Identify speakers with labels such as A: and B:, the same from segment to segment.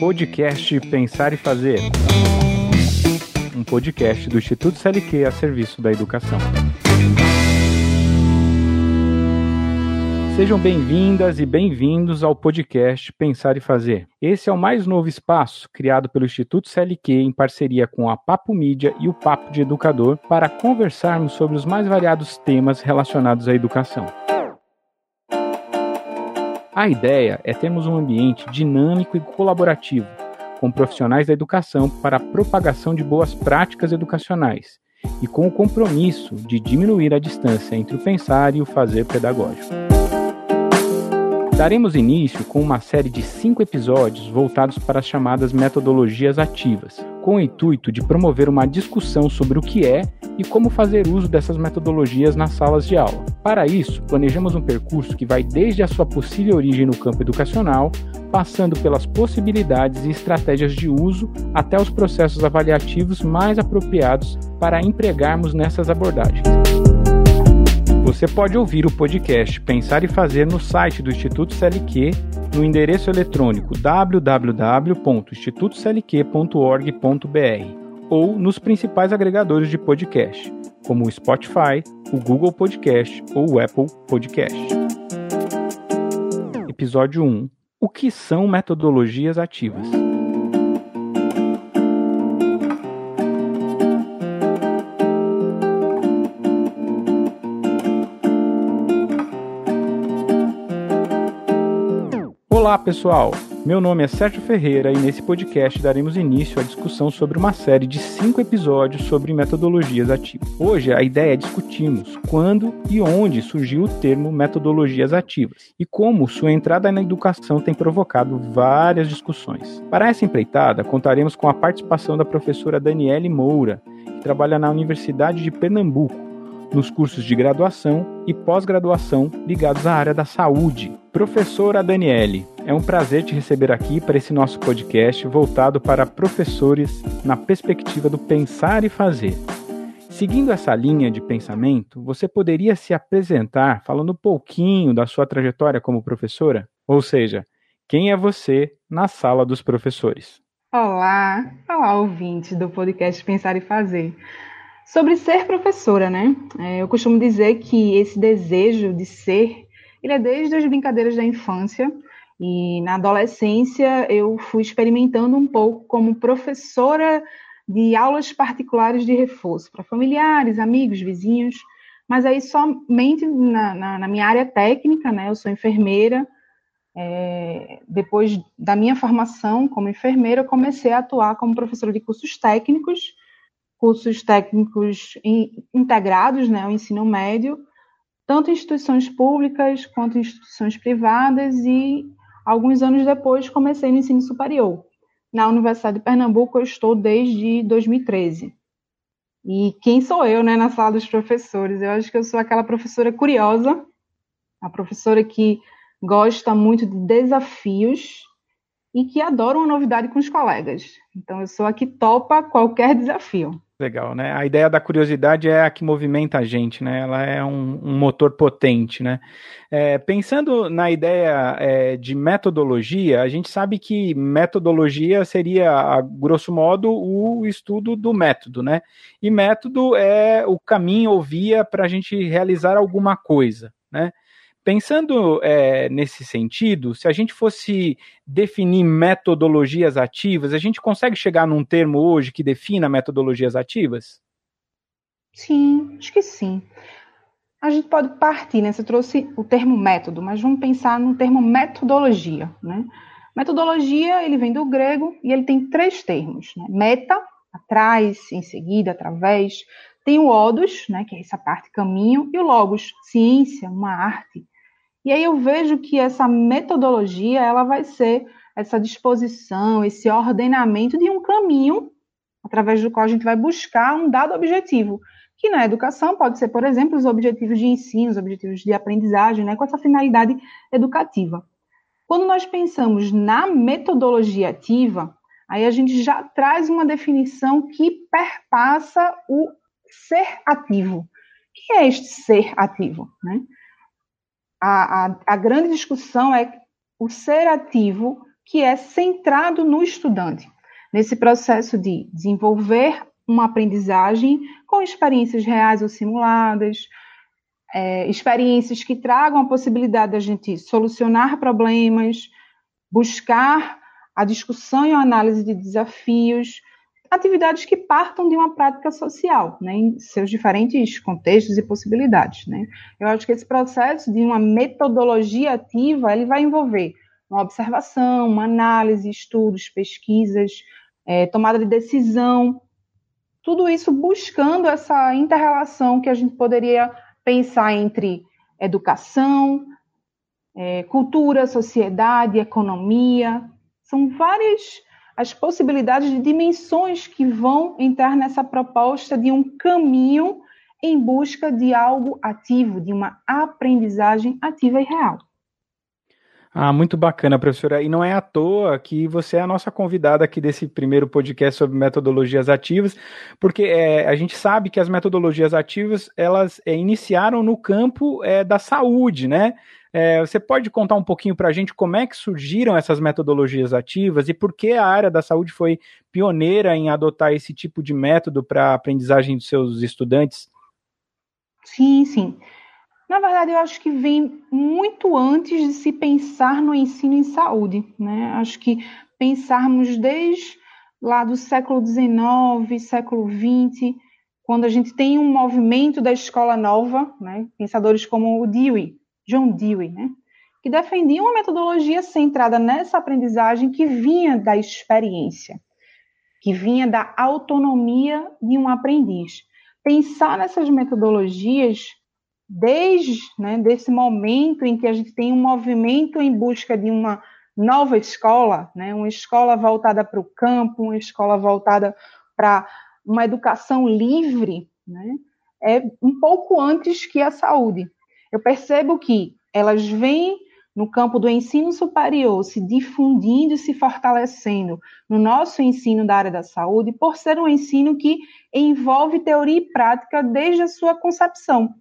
A: Podcast Pensar e Fazer. Um podcast do Instituto CLQ a serviço da educação. Sejam bem-vindas e bem-vindos ao podcast Pensar e Fazer. Esse é o mais novo espaço criado pelo Instituto CLQ em parceria com a Papo Mídia e o Papo de Educador para conversarmos sobre os mais variados temas relacionados à educação. A ideia é termos um ambiente dinâmico e colaborativo, com profissionais da educação para a propagação de boas práticas educacionais e com o compromisso de diminuir a distância entre o pensar e o fazer pedagógico. Daremos início com uma série de cinco episódios voltados para as chamadas metodologias ativas, com o intuito de promover uma discussão sobre o que é e como fazer uso dessas metodologias nas salas de aula. Para isso, planejamos um percurso que vai desde a sua possível origem no campo educacional, passando pelas possibilidades e estratégias de uso até os processos avaliativos mais apropriados para empregarmos nessas abordagens. Você pode ouvir o podcast Pensar e Fazer no site do Instituto CLQ, no endereço eletrônico www.institutoclq.org.br ou nos principais agregadores de podcast, como o Spotify, o Google Podcast ou o Apple Podcast. Episódio 1: O que são metodologias ativas? Olá, pessoal! Meu nome é Sérgio Ferreira e nesse podcast daremos início à discussão sobre uma série de cinco episódios sobre metodologias ativas. Hoje a ideia é discutirmos quando e onde surgiu o termo metodologias ativas e como sua entrada na educação tem provocado várias discussões. Para essa empreitada, contaremos com a participação da professora Daniele Moura, que trabalha na Universidade de Pernambuco nos cursos de graduação e pós-graduação ligados à área da saúde. Professora Daniele, é um prazer te receber aqui para esse nosso podcast voltado para professores na perspectiva do pensar e fazer. Seguindo essa linha de pensamento, você poderia se apresentar falando um pouquinho da sua trajetória como professora? Ou seja, quem é você na sala dos professores?
B: Olá, olá ouvinte do podcast Pensar e Fazer. Sobre ser professora, né? É, eu costumo dizer que esse desejo de ser, ele é desde as brincadeiras da infância, e na adolescência eu fui experimentando um pouco como professora de aulas particulares de reforço para familiares, amigos, vizinhos, mas aí somente na, na, na minha área técnica, né? Eu sou enfermeira. É, depois da minha formação como enfermeira, eu comecei a atuar como professora de cursos técnicos, cursos técnicos in, integrados, né, o ensino médio, tanto instituições públicas quanto instituições privadas e Alguns anos depois, comecei no ensino superior. Na Universidade de Pernambuco, eu estou desde 2013. E quem sou eu, né, na sala dos professores? Eu acho que eu sou aquela professora curiosa, a professora que gosta muito de desafios e que adora uma novidade com os colegas. Então, eu sou a que topa qualquer desafio.
A: Legal, né? A ideia da curiosidade é a que movimenta a gente, né? Ela é um, um motor potente, né? É, pensando na ideia é, de metodologia, a gente sabe que metodologia seria, a grosso modo, o estudo do método, né? E método é o caminho ou via para a gente realizar alguma coisa, né? Pensando é, nesse sentido, se a gente fosse definir metodologias ativas, a gente consegue chegar num termo hoje que defina metodologias ativas?
B: Sim, acho que sim. A gente pode partir, né? Você trouxe o termo método, mas vamos pensar no termo metodologia, né? Metodologia, ele vem do grego e ele tem três termos, né? Meta, atrás, em seguida, através. Tem o odus, né, que é essa parte caminho, e o logos, ciência, uma arte. E aí eu vejo que essa metodologia ela vai ser essa disposição, esse ordenamento de um caminho através do qual a gente vai buscar um dado objetivo, que na educação pode ser, por exemplo, os objetivos de ensino, os objetivos de aprendizagem, né, com essa finalidade educativa. Quando nós pensamos na metodologia ativa, aí a gente já traz uma definição que perpassa o ser ativo, que é este ser ativo? Né? A, a, a grande discussão é o ser ativo que é centrado no estudante, nesse processo de desenvolver uma aprendizagem com experiências reais ou simuladas, é, experiências que tragam a possibilidade da gente solucionar problemas, buscar a discussão e a análise de desafios, atividades que partam de uma prática social, né, em seus diferentes contextos e possibilidades. Né. Eu acho que esse processo de uma metodologia ativa, ele vai envolver uma observação, uma análise, estudos, pesquisas, é, tomada de decisão, tudo isso buscando essa interrelação que a gente poderia pensar entre educação, é, cultura, sociedade, economia. São várias as possibilidades de dimensões que vão entrar nessa proposta de um caminho em busca de algo ativo, de uma aprendizagem ativa e real.
A: Ah, muito bacana, professora. E não é à toa que você é a nossa convidada aqui desse primeiro podcast sobre metodologias ativas, porque é, a gente sabe que as metodologias ativas elas é, iniciaram no campo é, da saúde, né? É, você pode contar um pouquinho para a gente como é que surgiram essas metodologias ativas e por que a área da saúde foi pioneira em adotar esse tipo de método para a aprendizagem dos seus estudantes?
B: Sim, sim. Na verdade, eu acho que vem muito antes de se pensar no ensino em saúde. Né? Acho que pensarmos desde lá do século XIX, século XX, quando a gente tem um movimento da escola nova, né? pensadores como o Dewey, John Dewey, né? que defendia uma metodologia centrada nessa aprendizagem que vinha da experiência, que vinha da autonomia de um aprendiz. Pensar nessas metodologias desde né, desse momento em que a gente tem um movimento em busca de uma nova escola, né, uma escola voltada para o campo, uma escola voltada para uma educação livre, né, é um pouco antes que a saúde eu percebo que elas vêm no campo do ensino superior se difundindo e se fortalecendo no nosso ensino da área da saúde, por ser um ensino que envolve teoria e prática desde a sua concepção.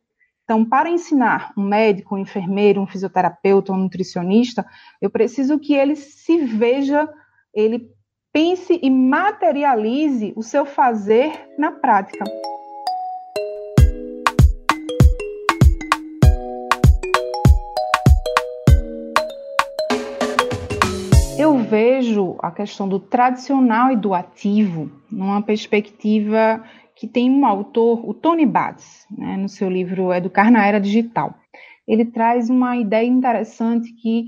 B: Então, para ensinar um médico, um enfermeiro, um fisioterapeuta, um nutricionista, eu preciso que ele se veja, ele pense e materialize o seu fazer na prática. eu vejo a questão do tradicional e do ativo numa perspectiva que tem um autor, o Tony Bates, né, no seu livro Educar na Era Digital. Ele traz uma ideia interessante que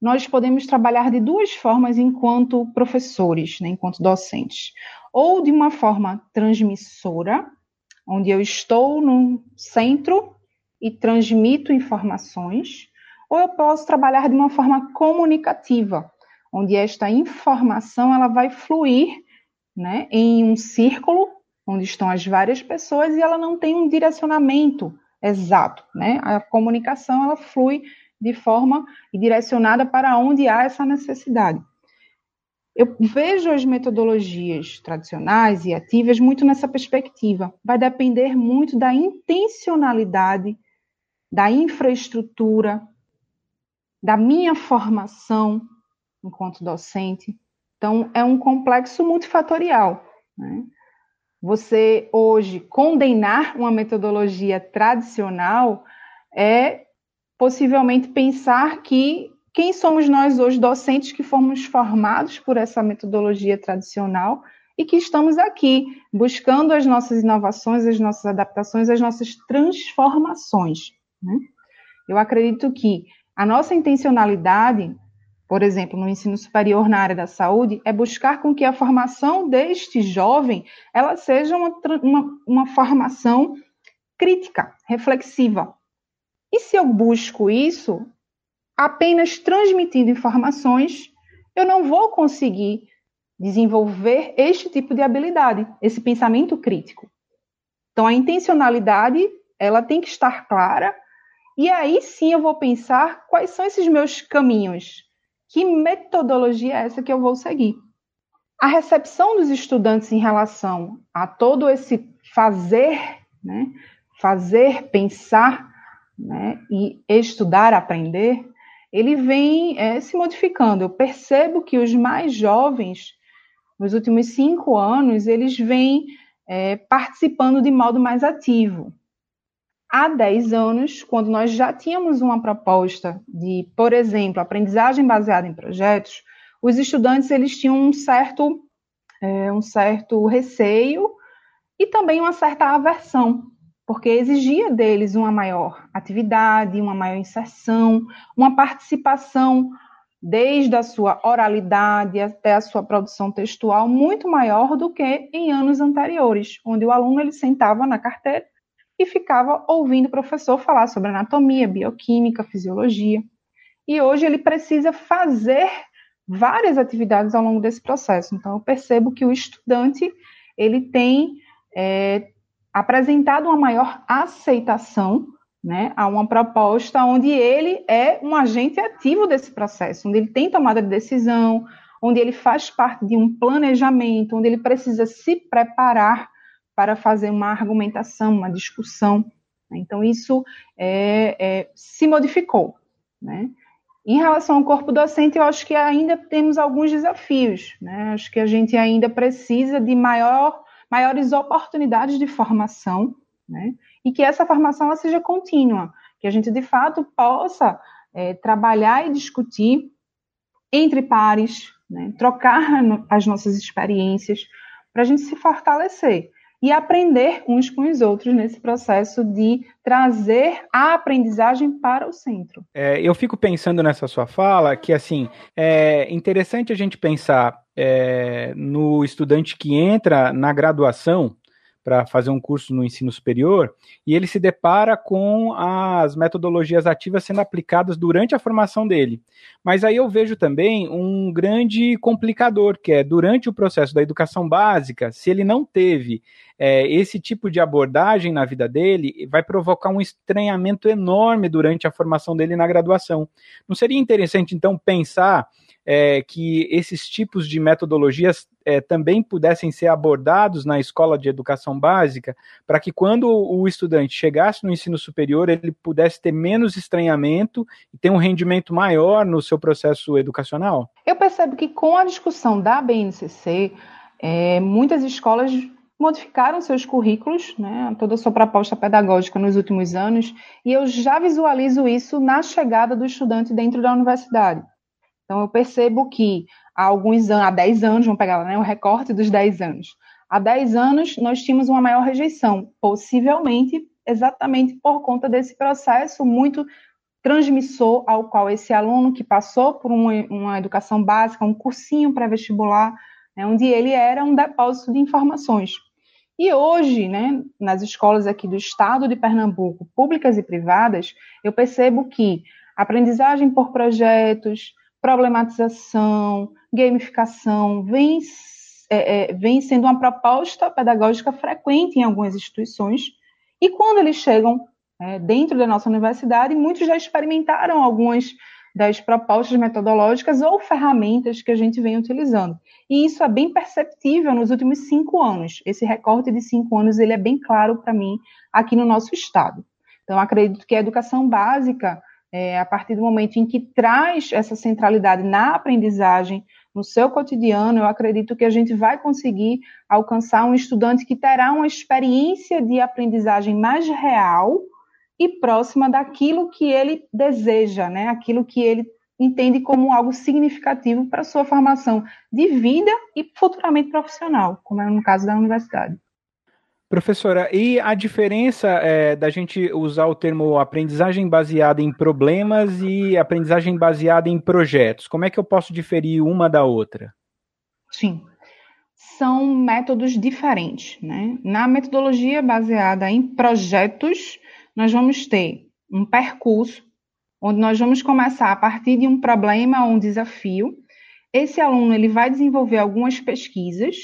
B: nós podemos trabalhar de duas formas enquanto professores, né, enquanto docentes. Ou de uma forma transmissora, onde eu estou no centro e transmito informações, ou eu posso trabalhar de uma forma comunicativa, onde esta informação ela vai fluir né, em um círculo onde estão as várias pessoas e ela não tem um direcionamento exato, né? A comunicação ela flui de forma direcionada para onde há essa necessidade. Eu vejo as metodologias tradicionais e ativas muito nessa perspectiva. Vai depender muito da intencionalidade, da infraestrutura, da minha formação, enquanto docente. Então, é um complexo multifatorial. Né? Você, hoje, condenar uma metodologia tradicional é possivelmente pensar que quem somos nós hoje, docentes, que fomos formados por essa metodologia tradicional e que estamos aqui buscando as nossas inovações, as nossas adaptações, as nossas transformações. Né? Eu acredito que a nossa intencionalidade por exemplo, no ensino superior na área da saúde, é buscar com que a formação deste jovem ela seja uma, uma, uma formação crítica, reflexiva. E se eu busco isso apenas transmitindo informações, eu não vou conseguir desenvolver este tipo de habilidade, esse pensamento crítico. Então a intencionalidade, ela tem que estar clara, e aí sim eu vou pensar quais são esses meus caminhos que metodologia é essa que eu vou seguir? A recepção dos estudantes em relação a todo esse fazer, né, fazer, pensar né, e estudar, aprender, ele vem é, se modificando. Eu percebo que os mais jovens, nos últimos cinco anos, eles vêm é, participando de modo mais ativo. Há dez anos, quando nós já tínhamos uma proposta de, por exemplo, aprendizagem baseada em projetos, os estudantes eles tinham um certo, é, um certo receio e também uma certa aversão porque exigia deles uma maior atividade, uma maior inserção, uma participação desde a sua oralidade até a sua produção textual muito maior do que em anos anteriores, onde o aluno ele sentava na carteira e ficava ouvindo o professor falar sobre anatomia, bioquímica, fisiologia. E hoje ele precisa fazer várias atividades ao longo desse processo. Então eu percebo que o estudante ele tem é, apresentado uma maior aceitação né, a uma proposta onde ele é um agente ativo desse processo, onde ele tem tomada de decisão, onde ele faz parte de um planejamento, onde ele precisa se preparar para fazer uma argumentação, uma discussão. Então, isso é, é, se modificou. Né? Em relação ao corpo docente, eu acho que ainda temos alguns desafios. Né? Acho que a gente ainda precisa de maior maiores oportunidades de formação, né? E que essa formação seja contínua, que a gente de fato possa é, trabalhar e discutir entre pares, né? trocar as nossas experiências, para a gente se fortalecer e aprender uns com os outros nesse processo de trazer a aprendizagem para o centro.
A: É, eu fico pensando nessa sua fala que assim é interessante a gente pensar é, no estudante que entra na graduação para fazer um curso no ensino superior e ele se depara com as metodologias ativas sendo aplicadas durante a formação dele. Mas aí eu vejo também um grande complicador, que é durante o processo da educação básica, se ele não teve é, esse tipo de abordagem na vida dele, vai provocar um estranhamento enorme durante a formação dele na graduação. Não seria interessante, então, pensar é, que esses tipos de metodologias é, também pudessem ser abordados na escola de educação básica, para que quando o estudante chegasse no ensino superior, ele pudesse ter menos estranhamento e ter um rendimento maior no seu processo educacional?
B: Eu percebo que com a discussão da BNCC, é, muitas escolas modificaram seus currículos, né, toda a sua proposta pedagógica nos últimos anos, e eu já visualizo isso na chegada do estudante dentro da universidade. Então, eu percebo que há alguns anos, há 10 anos, vamos pegar né, o recorte dos 10 anos. Há 10 anos, nós tínhamos uma maior rejeição, possivelmente exatamente por conta desse processo muito transmissor ao qual esse aluno que passou por uma, uma educação básica, um cursinho pré-vestibular, né, onde ele era um depósito de informações. E hoje, né, nas escolas aqui do estado de Pernambuco, públicas e privadas, eu percebo que aprendizagem por projetos, problematização, gamificação, vem, é, é, vem sendo uma proposta pedagógica frequente em algumas instituições, e quando eles chegam é, dentro da nossa universidade, muitos já experimentaram algumas das propostas metodológicas ou ferramentas que a gente vem utilizando. E isso é bem perceptível nos últimos cinco anos. Esse recorte de cinco anos ele é bem claro para mim aqui no nosso estado. Então, acredito que a educação básica é, a partir do momento em que traz essa centralidade na aprendizagem, no seu cotidiano, eu acredito que a gente vai conseguir alcançar um estudante que terá uma experiência de aprendizagem mais real e próxima daquilo que ele deseja, né? Aquilo que ele entende como algo significativo para a sua formação de vida e futuramente profissional, como é no caso da universidade.
A: Professora, e a diferença é, da gente usar o termo aprendizagem baseada em problemas e aprendizagem baseada em projetos? Como é que eu posso diferir uma da outra?
B: Sim, são métodos diferentes. Né? Na metodologia baseada em projetos, nós vamos ter um percurso onde nós vamos começar a partir de um problema ou um desafio. Esse aluno ele vai desenvolver algumas pesquisas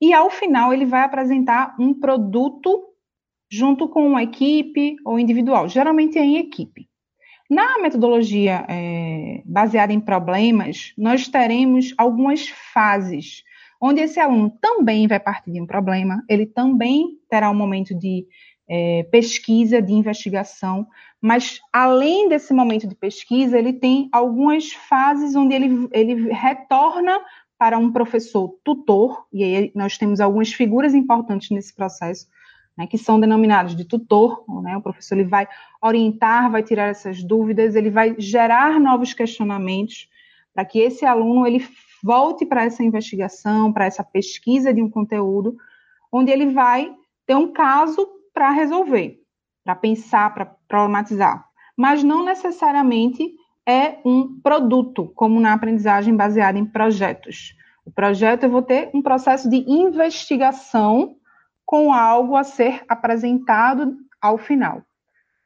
B: e ao final ele vai apresentar um produto junto com uma equipe ou individual, geralmente é em equipe. Na metodologia é, baseada em problemas, nós teremos algumas fases, onde esse aluno também vai partir de um problema, ele também terá um momento de é, pesquisa, de investigação, mas além desse momento de pesquisa, ele tem algumas fases onde ele, ele retorna para um professor tutor, e aí nós temos algumas figuras importantes nesse processo, né, que são denominados de tutor, né, o professor ele vai orientar, vai tirar essas dúvidas, ele vai gerar novos questionamentos, para que esse aluno ele volte para essa investigação, para essa pesquisa de um conteúdo, onde ele vai ter um caso para resolver, para pensar, para problematizar, mas não necessariamente é um produto, como na aprendizagem baseada em projetos. O projeto eu vou ter um processo de investigação com algo a ser apresentado ao final.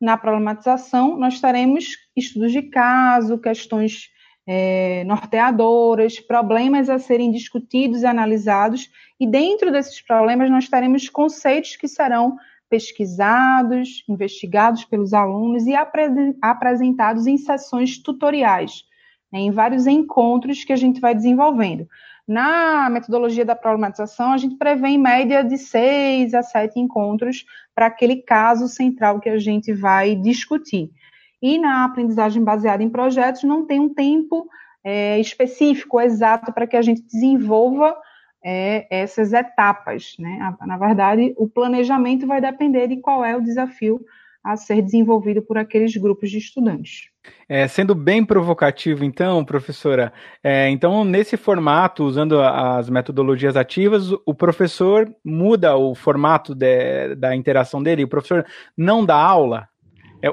B: Na problematização, nós teremos estudos de caso, questões é, norteadoras, problemas a serem discutidos e analisados, e dentro desses problemas nós teremos conceitos que serão pesquisados, investigados pelos alunos e apresentados em sessões tutoriais, né, em vários encontros que a gente vai desenvolvendo. Na metodologia da problematização, a gente prevê em média de seis a sete encontros para aquele caso central que a gente vai discutir. E na aprendizagem baseada em projetos, não tem um tempo é, específico, exato, para que a gente desenvolva é, essas etapas. Né? Na verdade, o planejamento vai depender de qual é o desafio a ser desenvolvido por aqueles grupos de estudantes.
A: É, sendo bem provocativo, então, professora, é, então nesse formato, usando as metodologias ativas, o professor muda o formato de, da interação dele, o professor não dá aula,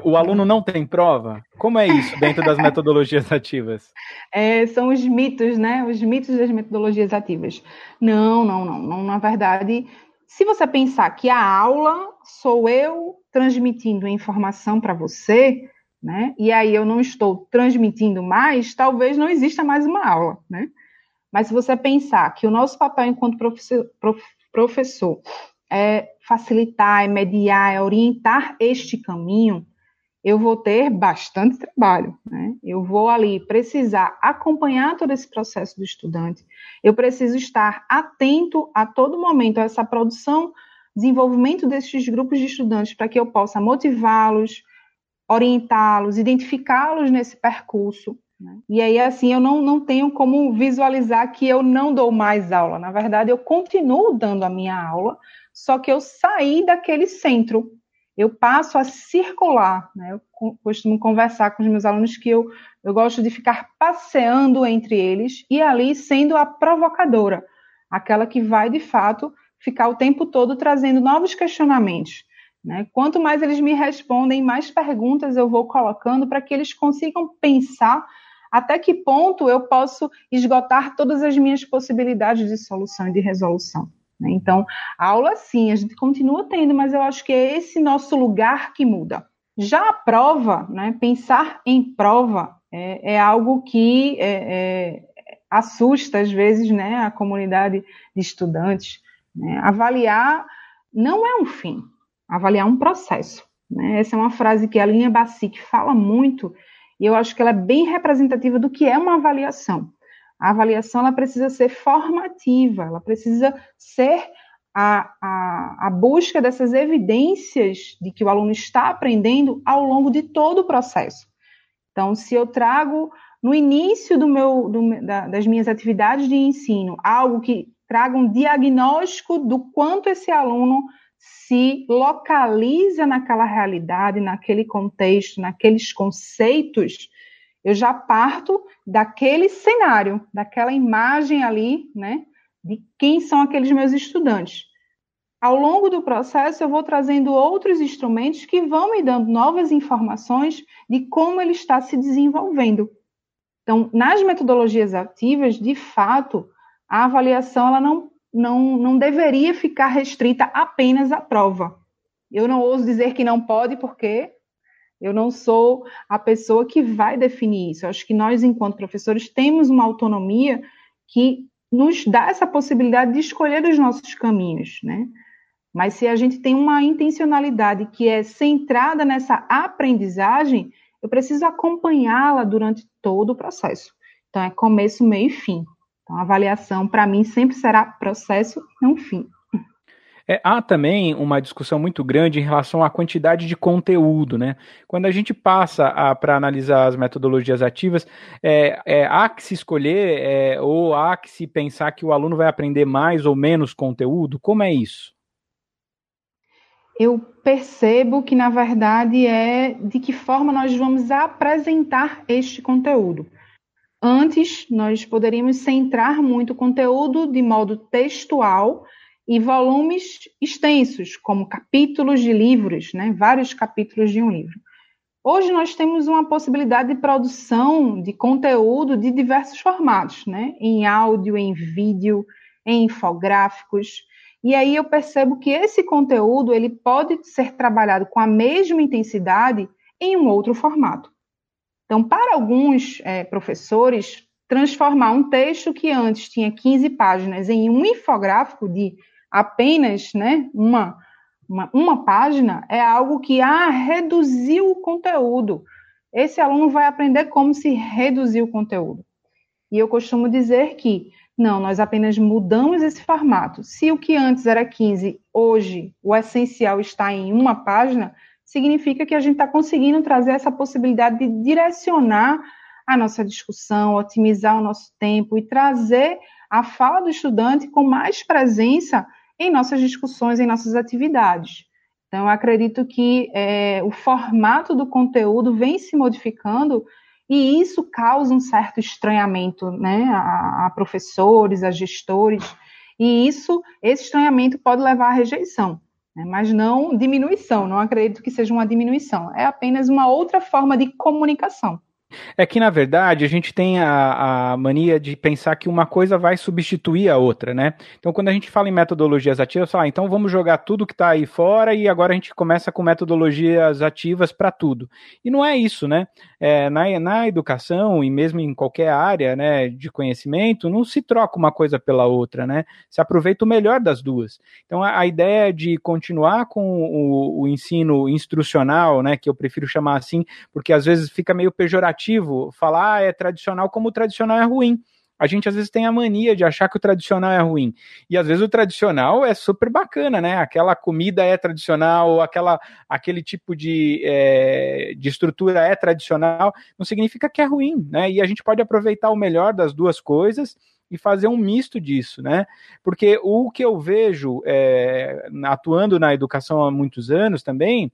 A: o aluno não tem prova? Como é isso dentro das metodologias ativas?
B: É, são os mitos, né? Os mitos das metodologias ativas. Não, não, não, não. Na verdade, se você pensar que a aula sou eu transmitindo informação para você, né? E aí eu não estou transmitindo mais, talvez não exista mais uma aula, né? Mas se você pensar que o nosso papel enquanto professor, professor é facilitar, é mediar, é orientar este caminho, eu vou ter bastante trabalho, né? Eu vou ali precisar acompanhar todo esse processo do estudante, eu preciso estar atento a todo momento a essa produção, desenvolvimento desses grupos de estudantes para que eu possa motivá-los, orientá-los, identificá-los nesse percurso. Né? E aí, assim, eu não, não tenho como visualizar que eu não dou mais aula. Na verdade, eu continuo dando a minha aula, só que eu saí daquele centro eu passo a circular. Né? Eu costumo conversar com os meus alunos que eu, eu gosto de ficar passeando entre eles e ali sendo a provocadora, aquela que vai, de fato, ficar o tempo todo trazendo novos questionamentos. Né? Quanto mais eles me respondem, mais perguntas eu vou colocando para que eles consigam pensar até que ponto eu posso esgotar todas as minhas possibilidades de solução e de resolução. Né? Então, aula sim, a gente continua tendo, mas eu acho que é esse nosso lugar que muda. Já a prova, né, pensar em prova é, é algo que é, é, assusta às vezes né, a comunidade de estudantes. Né? Avaliar não é um fim, avaliar é um processo. Né? Essa é uma frase que a Linha Bacic fala muito e eu acho que ela é bem representativa do que é uma avaliação. A avaliação ela precisa ser formativa, ela precisa ser a, a, a, busca dessas evidências de que o aluno está aprendendo ao longo de todo o processo. Então, se eu trago no início do meu, do, da, das minhas atividades de ensino algo que traga um diagnóstico do quanto esse aluno se localiza naquela realidade, naquele contexto, naqueles conceitos, eu já parto daquele cenário, daquela imagem ali, né, de quem são aqueles meus estudantes. Ao longo do processo, eu vou trazendo outros instrumentos que vão me dando novas informações de como ele está se desenvolvendo. Então, nas metodologias ativas, de fato, a avaliação ela não, não, não deveria ficar restrita apenas à prova. Eu não ouso dizer que não pode, porque eu não sou a pessoa que vai definir isso. Eu acho que nós, enquanto professores, temos uma autonomia que nos dá essa possibilidade de escolher os nossos caminhos, né? Mas se a gente tem uma intencionalidade que é centrada nessa aprendizagem, eu preciso acompanhá-la durante todo o processo. Então, é começo, meio e fim. Então, a avaliação, para mim, sempre será processo, não fim.
A: É, há também uma discussão muito grande em relação à quantidade de conteúdo, né? Quando a gente passa para analisar as metodologias ativas, é, é, há que se escolher é, ou há que se pensar que o aluno vai aprender mais ou menos conteúdo? Como é isso?
B: Eu percebo que, na verdade, é de que forma nós vamos apresentar este conteúdo. Antes, nós poderíamos centrar muito o conteúdo de modo textual e volumes extensos, como capítulos de livros, né? vários capítulos de um livro. Hoje nós temos uma possibilidade de produção de conteúdo de diversos formatos, né? em áudio, em vídeo, em infográficos. E aí eu percebo que esse conteúdo ele pode ser trabalhado com a mesma intensidade em um outro formato. Então, para alguns é, professores, transformar um texto que antes tinha 15 páginas em um infográfico de apenas né, uma, uma, uma página é algo que ah, reduziu o conteúdo. Esse aluno vai aprender como se reduzir o conteúdo. E eu costumo dizer que não, nós apenas mudamos esse formato. Se o que antes era 15, hoje o essencial está em uma página, significa que a gente está conseguindo trazer essa possibilidade de direcionar a nossa discussão, otimizar o nosso tempo e trazer a fala do estudante com mais presença em nossas discussões, em nossas atividades. Então, eu acredito que é, o formato do conteúdo vem se modificando e isso causa um certo estranhamento né, a, a professores, a gestores, e isso, esse estranhamento pode levar à rejeição, né, mas não diminuição, não acredito que seja uma diminuição, é apenas uma outra forma de comunicação.
A: É que, na verdade, a gente tem a, a, mania de pensar que uma coisa vai substituir a outra, né? Então, quando a gente fala em metodologias ativas, fala, ah, então vamos jogar tudo que está aí fora e agora a gente começa com metodologias ativas para tudo. E não é isso, né? É, na, na educação e mesmo em qualquer área né, de conhecimento, não se troca uma coisa pela outra, né? Se aproveita o melhor das duas. Então, a, a ideia de continuar com o, o ensino instrucional, né, que eu prefiro chamar assim, porque às vezes fica meio pejorativo negativo falar ah, é tradicional como o tradicional é ruim. A gente às vezes tem a mania de achar que o tradicional é ruim. E às vezes o tradicional é super bacana, né? Aquela comida é tradicional, aquela, aquele tipo de, é, de estrutura é tradicional, não significa que é ruim, né? E a gente pode aproveitar o melhor das duas coisas e fazer um misto disso, né? Porque o que eu vejo é, atuando na educação há muitos anos também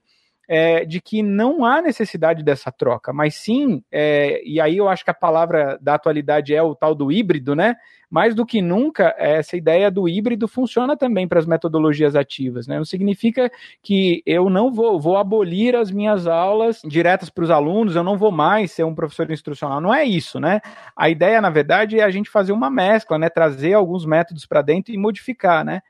A: é, de que não há necessidade dessa troca, mas sim, é, e aí eu acho que a palavra da atualidade é o tal do híbrido, né? Mais do que nunca, essa ideia do híbrido funciona também para as metodologias ativas, né? Não significa que eu não vou, vou abolir as minhas aulas diretas para os alunos, eu não vou mais ser um professor instrucional, não é isso, né? A ideia, na verdade, é a gente fazer uma mescla, né? Trazer alguns métodos para dentro e modificar, né?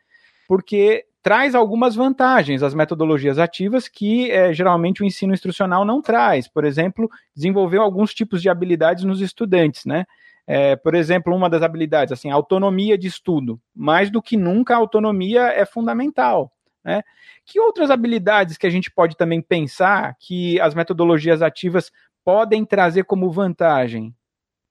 A: Porque traz algumas vantagens as metodologias ativas que é, geralmente o ensino instrucional não traz. Por exemplo, desenvolveu alguns tipos de habilidades nos estudantes, né? É, por exemplo, uma das habilidades, assim, autonomia de estudo. Mais do que nunca, a autonomia é fundamental. Né? Que outras habilidades que a gente pode também pensar que as metodologias ativas podem trazer como vantagem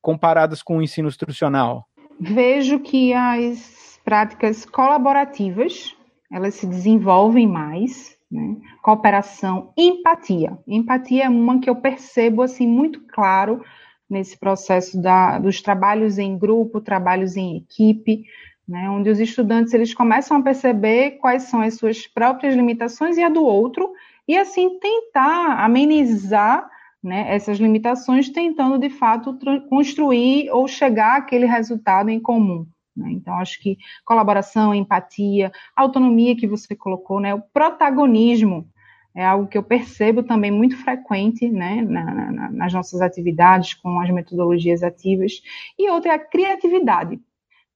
A: comparadas com o ensino instrucional?
B: Vejo que as práticas colaborativas elas se desenvolvem mais, né? Cooperação, empatia. Empatia é uma que eu percebo assim muito claro nesse processo da, dos trabalhos em grupo, trabalhos em equipe, né? Onde os estudantes eles começam a perceber quais são as suas próprias limitações e a do outro e assim tentar amenizar né, essas limitações, tentando de fato construir ou chegar àquele resultado em comum. Né? Então, acho que colaboração, empatia, autonomia que você colocou, né? o protagonismo é algo que eu percebo também muito frequente né? Na, na, nas nossas atividades com as metodologias ativas. E outra é a criatividade.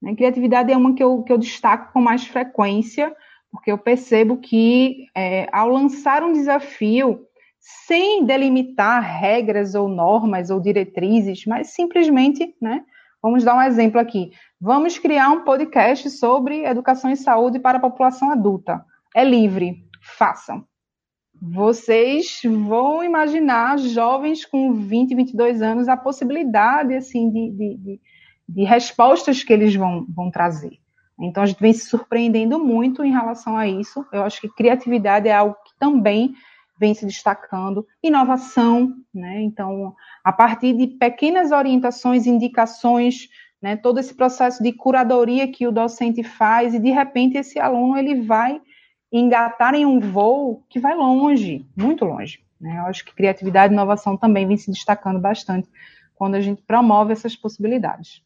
B: Né? Criatividade é uma que eu, que eu destaco com mais frequência, porque eu percebo que é, ao lançar um desafio, sem delimitar regras ou normas ou diretrizes, mas simplesmente, né, Vamos dar um exemplo aqui. Vamos criar um podcast sobre educação e saúde para a população adulta. É livre, façam. Vocês vão imaginar jovens com 20, 22 anos, a possibilidade assim de, de, de, de respostas que eles vão, vão trazer. Então a gente vem se surpreendendo muito em relação a isso. Eu acho que criatividade é algo que também vem se destacando, inovação, né? Então, a partir de pequenas orientações, indicações, né, todo esse processo de curadoria que o docente faz e de repente esse aluno ele vai engatar em um voo que vai longe, muito longe. Né? Eu acho que criatividade e inovação também vem se destacando bastante quando a gente promove essas possibilidades.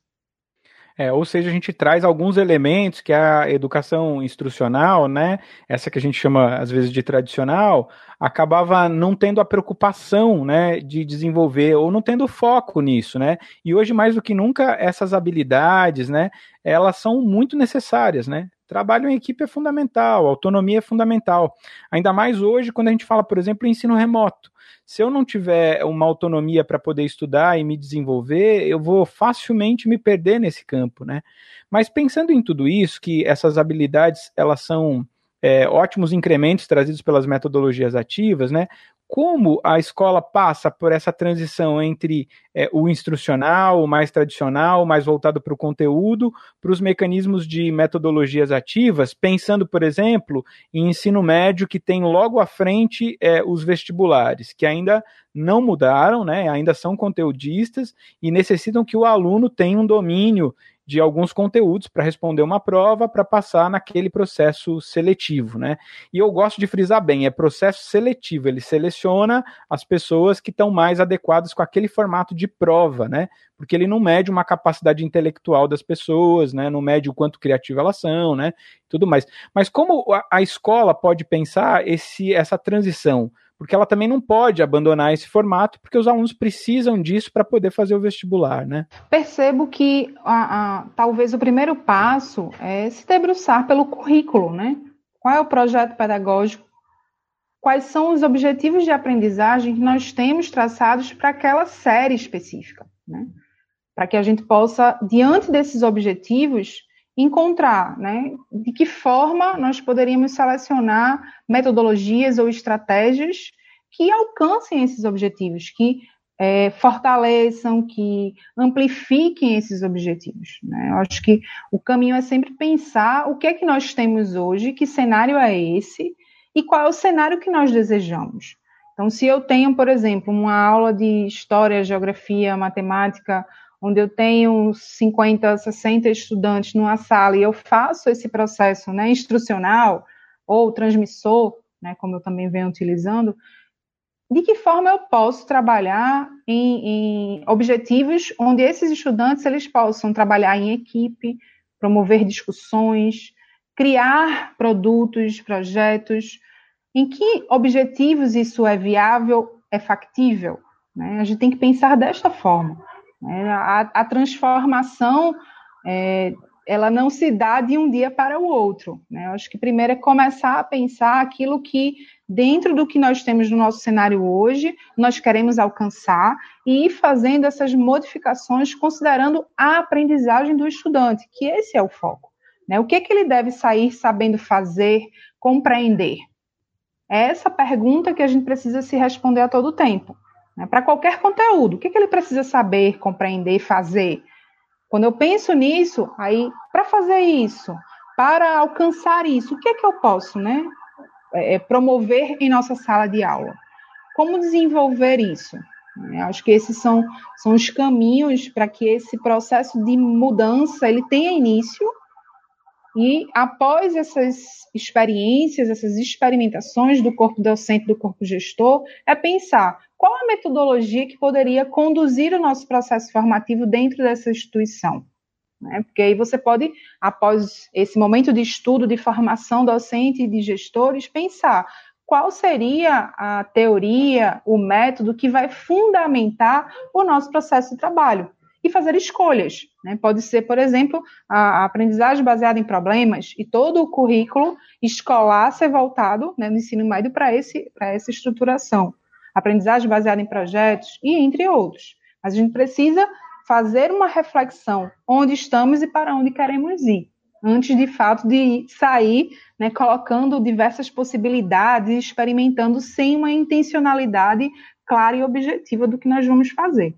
A: É, ou seja, a gente traz alguns elementos que a educação instrucional, né, essa que a gente chama às vezes de tradicional, acabava não tendo a preocupação, né, de desenvolver ou não tendo foco nisso, né? E hoje mais do que nunca essas habilidades, né, elas são muito necessárias, né? Trabalho em equipe é fundamental, autonomia é fundamental. Ainda mais hoje quando a gente fala, por exemplo, em ensino remoto se eu não tiver uma autonomia para poder estudar e me desenvolver, eu vou facilmente me perder nesse campo, né? Mas pensando em tudo isso, que essas habilidades elas são é, ótimos incrementos trazidos pelas metodologias ativas, né? Como a escola passa por essa transição entre é, o instrucional, o mais tradicional, mais voltado para o conteúdo, para os mecanismos de metodologias ativas, pensando, por exemplo, em ensino médio que tem logo à frente é, os vestibulares, que ainda não mudaram, né, ainda são conteudistas e necessitam que o aluno tenha um domínio de alguns conteúdos para responder uma prova para passar naquele processo seletivo, né? E eu gosto de frisar bem, é processo seletivo, ele seleciona as pessoas que estão mais adequadas com aquele formato de prova, né? Porque ele não mede uma capacidade intelectual das pessoas, né? Não mede o quanto criativa elas são, né? Tudo mais. Mas como a, escola pode pensar esse, essa transição porque ela também não pode abandonar esse formato, porque os alunos precisam disso para poder fazer o vestibular, né?
B: Percebo que a, a, talvez o primeiro passo é se debruçar pelo currículo, né? Qual é o projeto pedagógico? Quais são os objetivos de aprendizagem que nós temos traçados para aquela série específica, né? Para que a gente possa, diante desses objetivos, encontrar, né, de que forma nós poderíamos selecionar metodologias ou estratégias que alcancem esses objetivos, que é, fortaleçam, que amplifiquem esses objetivos. Né? Eu acho que o caminho é sempre pensar o que é que nós temos hoje, que cenário é esse e qual é o cenário que nós desejamos. Então, se eu tenho, por exemplo, uma aula de história, geografia, matemática onde eu tenho 50, 60 estudantes numa sala e eu faço esse processo né, instrucional ou transmissor, né, como eu também venho utilizando, de que forma eu posso trabalhar em, em, objetivos onde esses estudantes eles possam trabalhar em equipe, promover discussões, criar produtos, projetos, em que objetivos isso é viável, é factível. Né? A gente tem que pensar desta forma. Né? A, a, transformação é, ela não se dá de um dia para o outro. Né? Eu acho que primeiro é começar a pensar aquilo que, dentro do que nós temos no nosso cenário hoje, nós queremos alcançar e ir fazendo essas modificações considerando a aprendizagem do estudante, que esse é o foco. Né? O que, que ele deve sair sabendo fazer, compreender? É essa pergunta que a gente precisa se responder a todo tempo. Né? Para qualquer conteúdo, o que, que ele precisa saber, compreender, fazer? Quando eu penso nisso, aí, para fazer isso, para alcançar isso, o que é que eu posso, né? É, é promover em nossa sala de aula. Como desenvolver isso? Eu né? acho que esses são, são os caminhos para que esse processo de mudança ele tenha início e após essas experiências, essas experimentações do corpo docente, do corpo gestor, é pensar qual a metodologia que poderia conduzir o nosso processo formativo dentro dessa instituição. Né? Porque aí você pode, após esse momento de estudo, de formação docente e de gestores, pensar qual seria a teoria, o método que vai fundamentar o nosso processo de trabalho e fazer escolhas. Né? Pode ser, por exemplo, a aprendizagem baseada em problemas e todo o currículo escolar ser voltado né, no ensino médio para essa estruturação. Aprendizagem baseada em projetos e entre outros. Mas a gente precisa fazer uma reflexão onde estamos e para onde queremos ir, antes de fato de sair né, colocando diversas possibilidades, experimentando sem uma intencionalidade clara e objetiva do que nós vamos fazer.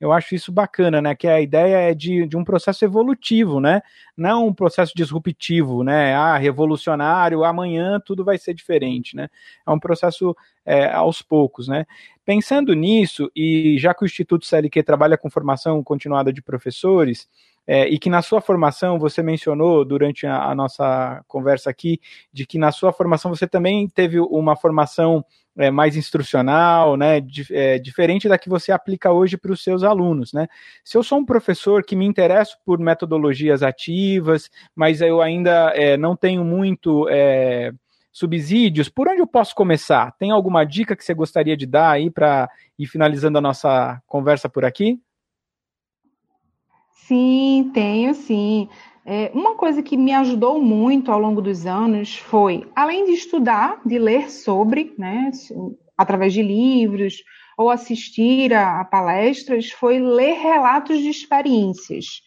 A: Eu acho isso bacana, né? Que a ideia é de, de um processo evolutivo, né? Não um processo disruptivo, né? Ah, revolucionário, amanhã tudo vai ser diferente, né? É um processo é, aos poucos, né? Pensando nisso, e já que o Instituto CLQ trabalha com formação continuada de professores, é, e que na sua formação, você mencionou durante a, a, nossa conversa aqui, de que na sua formação você também teve uma formação é, mais instrucional, né, di, é, diferente da que você aplica hoje para os seus alunos, né? Se eu sou um professor que me interesso por metodologias ativas, mas eu ainda é, não tenho muito é, subsídios, por onde eu posso começar? Tem alguma dica que você gostaria de dar aí para ir finalizando a nossa conversa por aqui?
B: Sim, tenho sim. É, uma coisa que me ajudou muito ao longo dos anos foi, além de estudar, de ler sobre, né, através de livros ou assistir a, a palestras, foi ler relatos de experiências.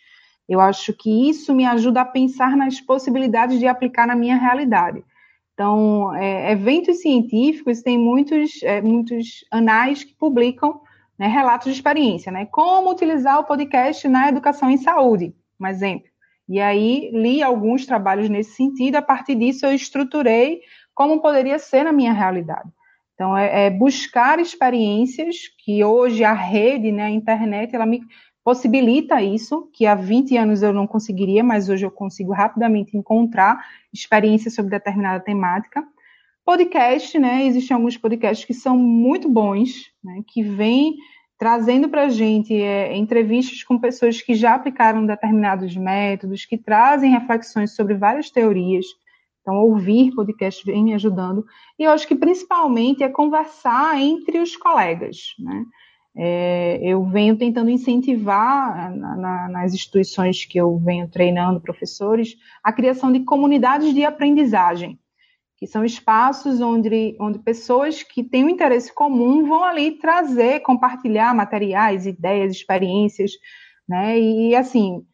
B: Eu acho que isso me ajuda a pensar nas possibilidades de aplicar na minha realidade. Então, é, eventos científicos tem muitos, é, muitos anais que publicam né, relatos de experiência, né? Como utilizar o podcast na educação em saúde, um exemplo. E aí li alguns trabalhos nesse sentido, a partir disso eu estruturei como poderia ser na minha realidade. Então, é, é buscar experiências que hoje a rede, né, a internet, ela me possibilita isso, que há 20 anos eu não conseguiria, mas hoje eu consigo rapidamente encontrar experiências sobre determinada temática. Podcast, né? Existem alguns podcasts que são muito bons, né? Que vêm trazendo para a gente é, entrevistas com pessoas que já aplicaram determinados métodos, que trazem reflexões sobre várias teorias. Então, ouvir podcast vem me ajudando. E eu acho que principalmente é conversar entre os colegas, né? É, eu venho tentando incentivar na, na, nas instituições que eu venho treinando professores a criação de comunidades de aprendizagem que são espaços onde, onde pessoas que têm um interesse comum vão ali trazer, compartilhar materiais, ideias, experiências, né? E assim,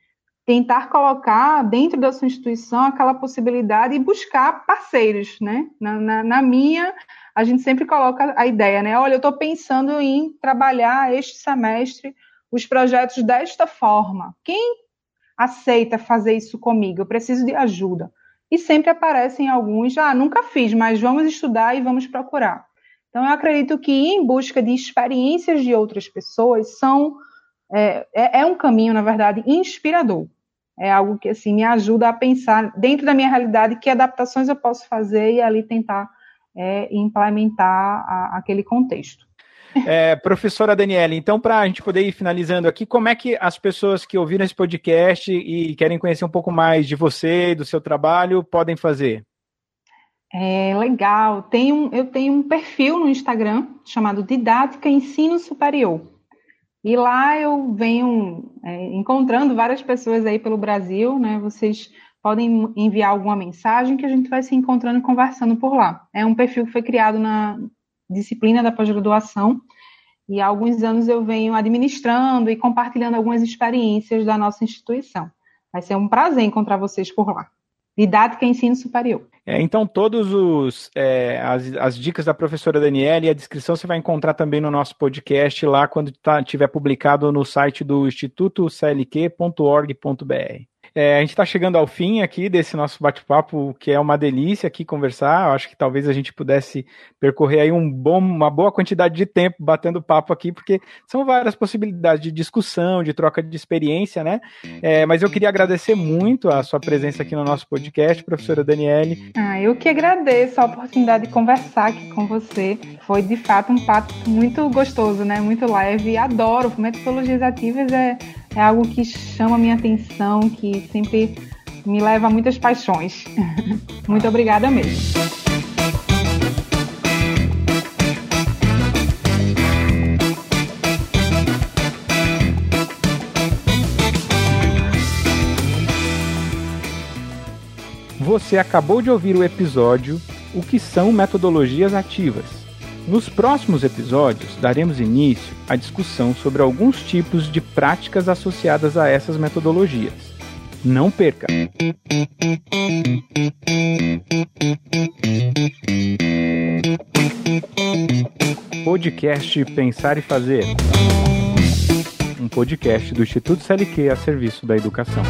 B: tentar colocar dentro da sua instituição aquela possibilidade e buscar parceiros, né? Na, na, na minha, a gente sempre coloca a ideia, né? Olha, eu estou pensando em trabalhar este semestre os projetos desta forma. Quem aceita fazer isso comigo? Eu preciso de ajuda e sempre aparecem alguns, ah, nunca fiz, mas vamos estudar e vamos procurar. Então, eu acredito que ir em busca de experiências de outras pessoas são é, é, é, um caminho, na verdade, inspirador. É algo que assim me ajuda a pensar dentro da minha realidade que adaptações eu posso fazer e ali tentar é, implementar a, aquele contexto.
A: É, professora Daniela, então, para a gente poder ir finalizando aqui, como é que as pessoas que ouviram esse podcast e querem conhecer um pouco mais de você e do seu trabalho podem fazer?
B: É legal. Tem um, eu tenho um perfil no Instagram chamado Didática Ensino Superior. E lá eu venho é, encontrando várias pessoas aí pelo Brasil, né? Vocês podem enviar alguma mensagem que a gente vai se encontrando e conversando por lá. É um perfil que foi criado na, disciplina da pós-graduação, e há alguns anos eu venho administrando e compartilhando algumas experiências da nossa instituição. Vai ser um prazer encontrar vocês por lá. Didática e Ensino Superior.
A: É, então, todos os é, as, as, dicas da professora Daniela e a descrição você vai encontrar também no nosso podcast lá quando tá, tiver publicado no site do Instituto CLQ.org.br. É, a gente está chegando ao fim aqui desse nosso bate-papo, que é uma delícia aqui conversar. Eu acho que talvez a gente pudesse percorrer aí um bom, uma boa quantidade de tempo batendo papo aqui, porque são várias possibilidades de discussão, de troca de experiência, né? É, mas eu queria agradecer muito a sua presença aqui no nosso podcast, professora Daniele.
B: Ah, eu que agradeço a oportunidade de conversar aqui com você. Foi de fato um papo muito gostoso, né? Muito leve. Adoro. Metodologias ativas é é algo que chama a minha atenção, que sempre me leva a muitas paixões. Muito obrigada mesmo.
A: Você acabou de ouvir o episódio O que são metodologias ativas nos próximos episódios, daremos início à discussão sobre alguns tipos de práticas associadas a essas metodologias. Não perca! Podcast Pensar e Fazer um podcast do Instituto CLQ a serviço da educação.